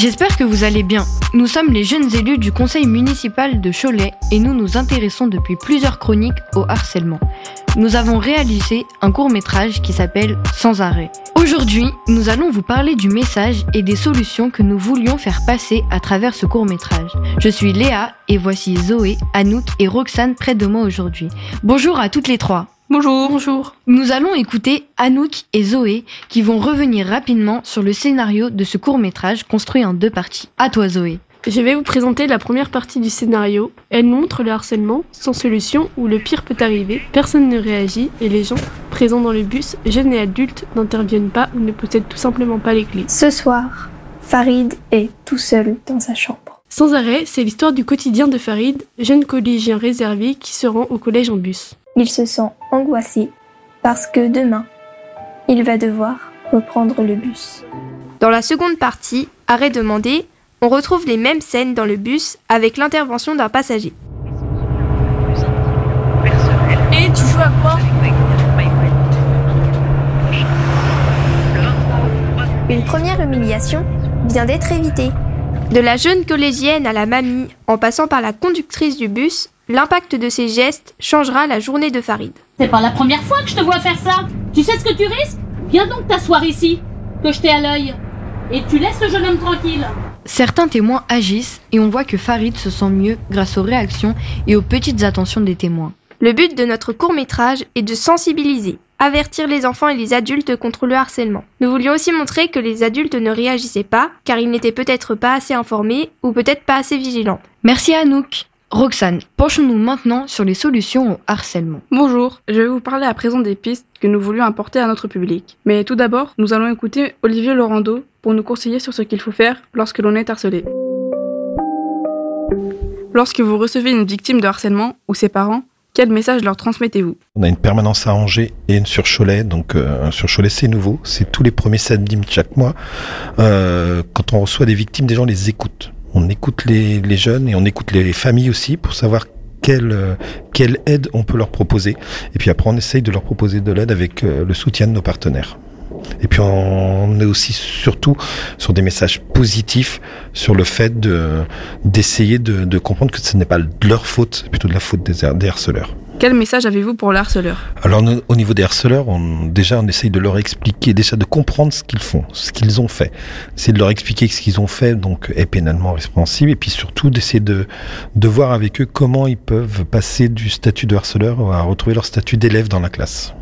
J'espère que vous allez bien. Nous sommes les jeunes élus du conseil municipal de Cholet et nous nous intéressons depuis plusieurs chroniques au harcèlement. Nous avons réalisé un court métrage qui s'appelle Sans arrêt. Aujourd'hui, nous allons vous parler du message et des solutions que nous voulions faire passer à travers ce court métrage. Je suis Léa et voici Zoé, Anouk et Roxane près de moi aujourd'hui. Bonjour à toutes les trois. Bonjour. Bonjour. Nous allons écouter Anouk et Zoé qui vont revenir rapidement sur le scénario de ce court métrage construit en deux parties. À toi Zoé. Je vais vous présenter la première partie du scénario. Elle montre le harcèlement sans solution où le pire peut arriver, personne ne réagit et les gens présents dans le bus, jeunes et adultes, n'interviennent pas ou ne possèdent tout simplement pas les clés. Ce soir, Farid est tout seul dans sa chambre. Sans arrêt, c'est l'histoire du quotidien de Farid, jeune collégien réservé qui se rend au collège en bus. Il se sent angoissé parce que demain, il va devoir reprendre le bus. Dans la seconde partie, arrêt demandé, on retrouve les mêmes scènes dans le bus avec l'intervention d'un passager. Et tu joues à quoi? Une première humiliation vient d'être évitée. De la jeune collégienne à la mamie, en passant par la conductrice du bus, l'impact de ces gestes changera la journée de Farid. C'est pas la première fois que je te vois faire ça. Tu sais ce que tu risques? Viens donc t'asseoir ici, que je t'ai à l'œil. Et tu laisses le jeune homme tranquille. Certains témoins agissent et on voit que Farid se sent mieux grâce aux réactions et aux petites attentions des témoins. Le but de notre court métrage est de sensibiliser, avertir les enfants et les adultes contre le harcèlement. Nous voulions aussi montrer que les adultes ne réagissaient pas car ils n'étaient peut-être pas assez informés ou peut-être pas assez vigilants. Merci Anouk. Roxane, penchons-nous maintenant sur les solutions au harcèlement. Bonjour, je vais vous parler à présent des pistes que nous voulions apporter à notre public. Mais tout d'abord, nous allons écouter Olivier Laurando pour nous conseiller sur ce qu'il faut faire lorsque l'on est harcelé. Lorsque vous recevez une victime de harcèlement ou ses parents, quel message leur transmettez-vous On a une permanence à Angers et une sur Cholet. Donc euh, sur Cholet, c'est nouveau. C'est tous les premiers samedis de chaque mois. Euh, quand on reçoit des victimes, des gens les écoutent. On écoute les, jeunes et on écoute les familles aussi pour savoir quelle, euh, quelle aide on peut leur proposer. Et puis après, on essaye de leur proposer de l'aide avec euh, le soutien de nos partenaires. Et puis on est aussi surtout sur des messages positifs sur le fait de d'essayer de, de, comprendre que ce n'est pas de leur faute, c'est plutôt de la faute des, des harceleurs. Quel message avez-vous pour le harceleur Alors au niveau des harceleurs, on, déjà on essaye de leur expliquer, déjà de comprendre ce qu'ils font, ce qu'ils ont fait. C'est de leur expliquer que ce qu'ils ont fait donc est pénalement répréhensible et puis surtout d'essayer de, de voir avec eux comment ils peuvent passer du statut de harceleur à retrouver leur statut d'élève dans la classe.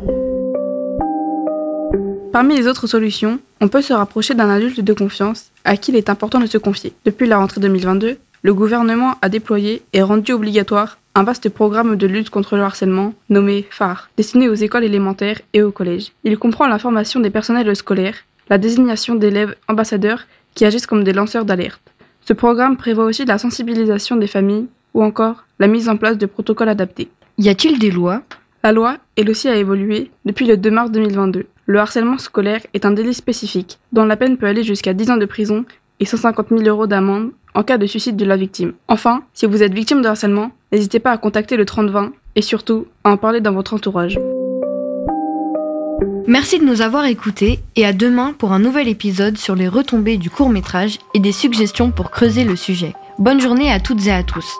Parmi les autres solutions, on peut se rapprocher d'un adulte de confiance à qui il est important de se confier. Depuis la rentrée 2022, le gouvernement a déployé et rendu obligatoire un vaste programme de lutte contre le harcèlement nommé phare, destiné aux écoles élémentaires et aux collèges. Il comprend la formation des personnels scolaires, la désignation d'élèves ambassadeurs qui agissent comme des lanceurs d'alerte. Ce programme prévoit aussi la sensibilisation des familles ou encore la mise en place de protocoles adaptés. Y a-t-il des lois La loi, elle aussi, a évolué depuis le 2 mars 2022. Le harcèlement scolaire est un délit spécifique, dont la peine peut aller jusqu'à 10 ans de prison et 150 000 euros d'amende en cas de suicide de la victime. Enfin, si vous êtes victime de harcèlement, n'hésitez pas à contacter le 3020 et surtout à en parler dans votre entourage. Merci de nous avoir écoutés et à demain pour un nouvel épisode sur les retombées du court métrage et des suggestions pour creuser le sujet. Bonne journée à toutes et à tous.